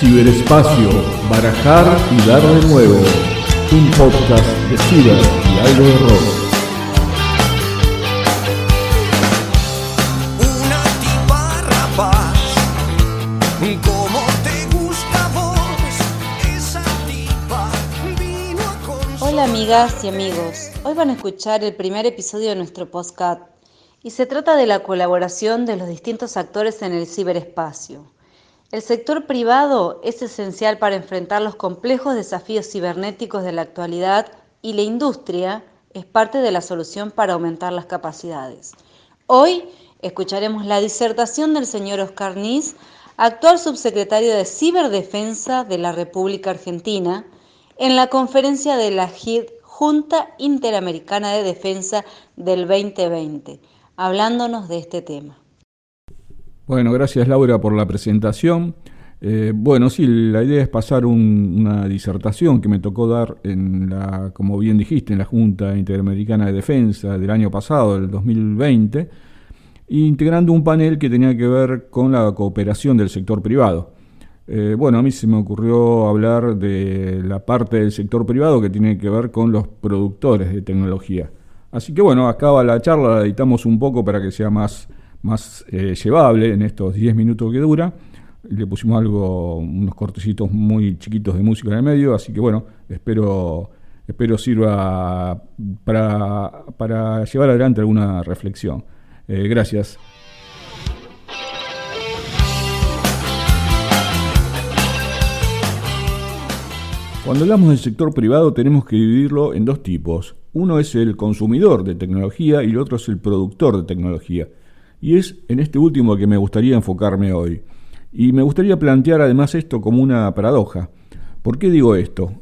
Ciberespacio, barajar y dar de nuevo. Un podcast de ciber y algo de rock. Una tipa rapaz, como te gusta a vos, esa tipa vino a con Hola amigas y amigos, hoy van a escuchar el primer episodio de nuestro podcast y se trata de la colaboración de los distintos actores en el ciberespacio. El sector privado es esencial para enfrentar los complejos desafíos cibernéticos de la actualidad y la industria es parte de la solución para aumentar las capacidades. Hoy escucharemos la disertación del señor Oscar Nis, actual subsecretario de Ciberdefensa de la República Argentina, en la conferencia de la JID, Junta Interamericana de Defensa del 2020, hablándonos de este tema. Bueno, gracias Laura por la presentación. Eh, bueno, sí, la idea es pasar un- una disertación que me tocó dar en la, como bien dijiste, en la Junta Interamericana de Defensa del año pasado, del 2020, integrando un panel que tenía que ver con la cooperación del sector privado. Eh, bueno, a mí se me ocurrió hablar de la parte del sector privado que tiene que ver con los productores de tecnología. Así que bueno, acaba la charla, la editamos un poco para que sea más, más eh, llevable en estos 10 minutos que dura. Le pusimos algo, unos cortecitos muy chiquitos de música en el medio, así que bueno, espero, espero sirva para, para llevar adelante alguna reflexión. Eh, gracias. Cuando hablamos del sector privado tenemos que dividirlo en dos tipos. Uno es el consumidor de tecnología y el otro es el productor de tecnología. Y es en este último que me gustaría enfocarme hoy. Y me gustaría plantear además esto como una paradoja. ¿Por qué digo esto?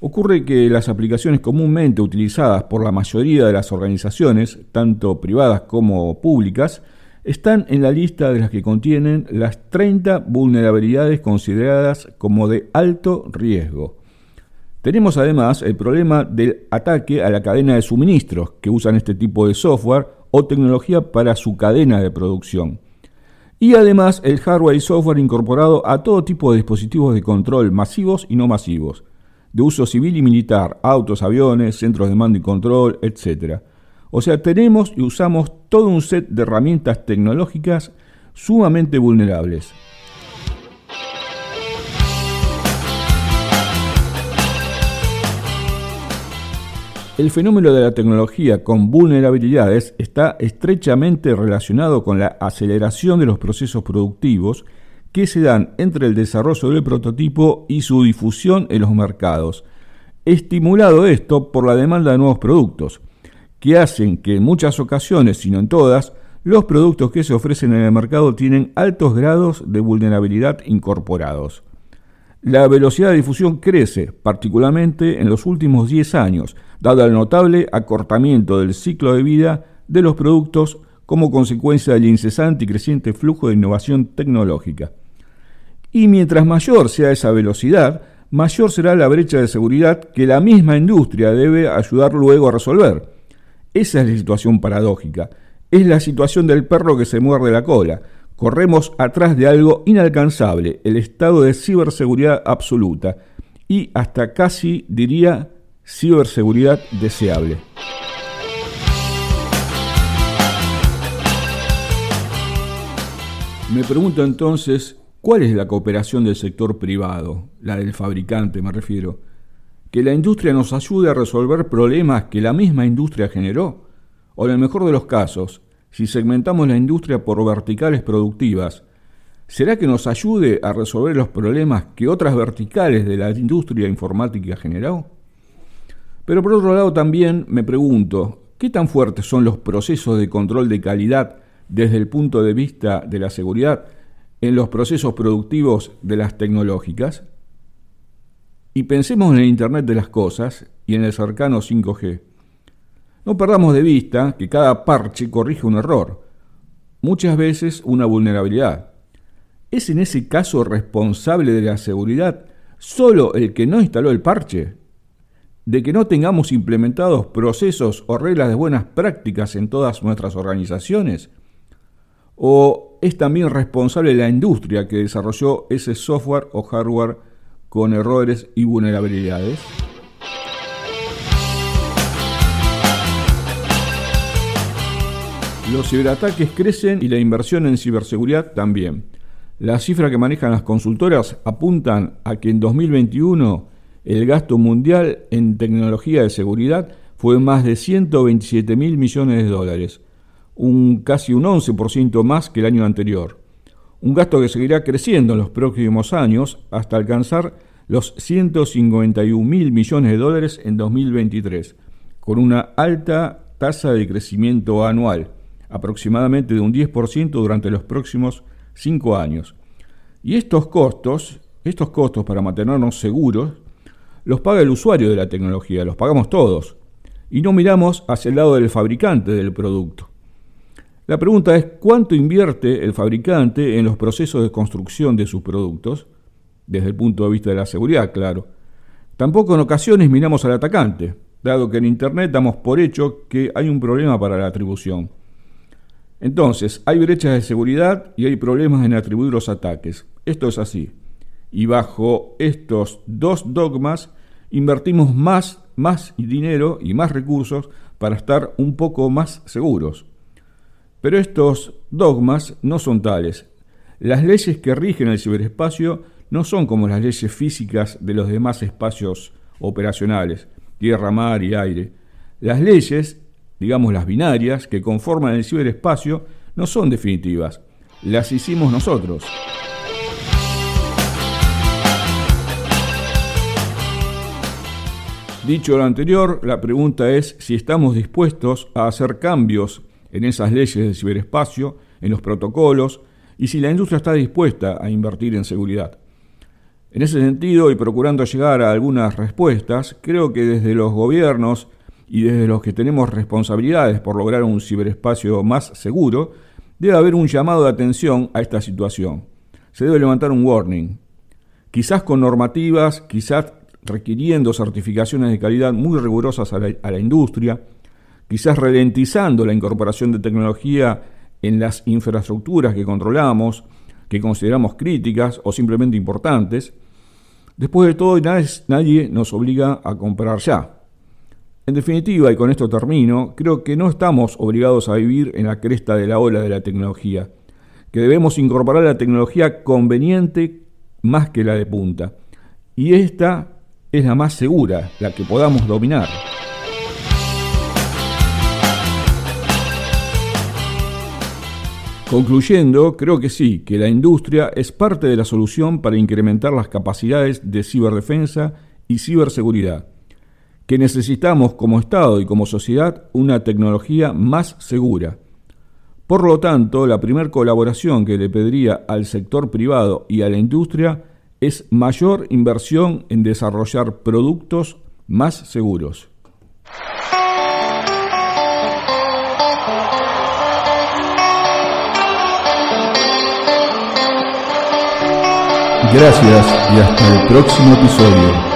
Ocurre que las aplicaciones comúnmente utilizadas por la mayoría de las organizaciones, tanto privadas como públicas, están en la lista de las que contienen las 30 vulnerabilidades consideradas como de alto riesgo. Tenemos además el problema del ataque a la cadena de suministros que usan este tipo de software o tecnología para su cadena de producción. Y además el hardware y software incorporado a todo tipo de dispositivos de control masivos y no masivos, de uso civil y militar, autos, aviones, centros de mando y control, etc. O sea, tenemos y usamos todo un set de herramientas tecnológicas sumamente vulnerables. El fenómeno de la tecnología con vulnerabilidades está estrechamente relacionado con la aceleración de los procesos productivos que se dan entre el desarrollo del prototipo y su difusión en los mercados, estimulado esto por la demanda de nuevos productos, que hacen que en muchas ocasiones, si no en todas, los productos que se ofrecen en el mercado tienen altos grados de vulnerabilidad incorporados. La velocidad de difusión crece, particularmente en los últimos 10 años, dado el notable acortamiento del ciclo de vida de los productos como consecuencia del incesante y creciente flujo de innovación tecnológica. Y mientras mayor sea esa velocidad, mayor será la brecha de seguridad que la misma industria debe ayudar luego a resolver. Esa es la situación paradójica. Es la situación del perro que se muerde la cola. Corremos atrás de algo inalcanzable, el estado de ciberseguridad absoluta y hasta casi diría ciberseguridad deseable. Me pregunto entonces, ¿cuál es la cooperación del sector privado, la del fabricante me refiero? ¿Que la industria nos ayude a resolver problemas que la misma industria generó? O en el mejor de los casos, si segmentamos la industria por verticales productivas, ¿será que nos ayude a resolver los problemas que otras verticales de la industria informática generó? Pero por otro lado también me pregunto, ¿qué tan fuertes son los procesos de control de calidad desde el punto de vista de la seguridad en los procesos productivos de las tecnológicas? Y pensemos en el Internet de las Cosas y en el cercano 5G. No perdamos de vista que cada parche corrige un error, muchas veces una vulnerabilidad. ¿Es en ese caso responsable de la seguridad solo el que no instaló el parche? ¿De que no tengamos implementados procesos o reglas de buenas prácticas en todas nuestras organizaciones? ¿O es también responsable la industria que desarrolló ese software o hardware con errores y vulnerabilidades? Los ciberataques crecen y la inversión en ciberseguridad también. Las cifras que manejan las consultoras apuntan a que en 2021 el gasto mundial en tecnología de seguridad fue más de 127 mil millones de dólares, un casi un 11% más que el año anterior. Un gasto que seguirá creciendo en los próximos años hasta alcanzar los 151 mil millones de dólares en 2023, con una alta tasa de crecimiento anual aproximadamente de un 10% durante los próximos 5 años. Y estos costos, estos costos para mantenernos seguros, los paga el usuario de la tecnología, los pagamos todos, y no miramos hacia el lado del fabricante del producto. La pregunta es cuánto invierte el fabricante en los procesos de construcción de sus productos, desde el punto de vista de la seguridad, claro. Tampoco en ocasiones miramos al atacante, dado que en Internet damos por hecho que hay un problema para la atribución. Entonces, hay brechas de seguridad y hay problemas en atribuir los ataques. Esto es así. Y bajo estos dos dogmas invertimos más, más dinero y más recursos para estar un poco más seguros. Pero estos dogmas no son tales. Las leyes que rigen el ciberespacio no son como las leyes físicas de los demás espacios operacionales, tierra, mar y aire. Las leyes digamos las binarias, que conforman el ciberespacio, no son definitivas. Las hicimos nosotros. Dicho lo anterior, la pregunta es si estamos dispuestos a hacer cambios en esas leyes del ciberespacio, en los protocolos, y si la industria está dispuesta a invertir en seguridad. En ese sentido, y procurando llegar a algunas respuestas, creo que desde los gobiernos y desde los que tenemos responsabilidades por lograr un ciberespacio más seguro, debe haber un llamado de atención a esta situación. Se debe levantar un warning, quizás con normativas, quizás requiriendo certificaciones de calidad muy rigurosas a la, industria, quizás ralentizando la incorporación de tecnología en las infraestructuras que controlamos, que consideramos críticas o simplemente importantes. Después de todo, nadie nos obliga a comprar ya. En definitiva, y con esto termino, creo que no estamos obligados a vivir en la cresta de la ola de la tecnología, que debemos incorporar la tecnología conveniente más que la de punta. Y esta es la más segura, la que podamos dominar. Concluyendo, creo que sí, que la industria es parte de la solución para incrementar las capacidades de ciberdefensa y ciberseguridad que necesitamos como Estado y como sociedad una tecnología más segura. Por lo tanto, la primera colaboración que le pediría al sector privado y a la industria es mayor inversión en desarrollar productos más seguros. Gracias y hasta el próximo episodio.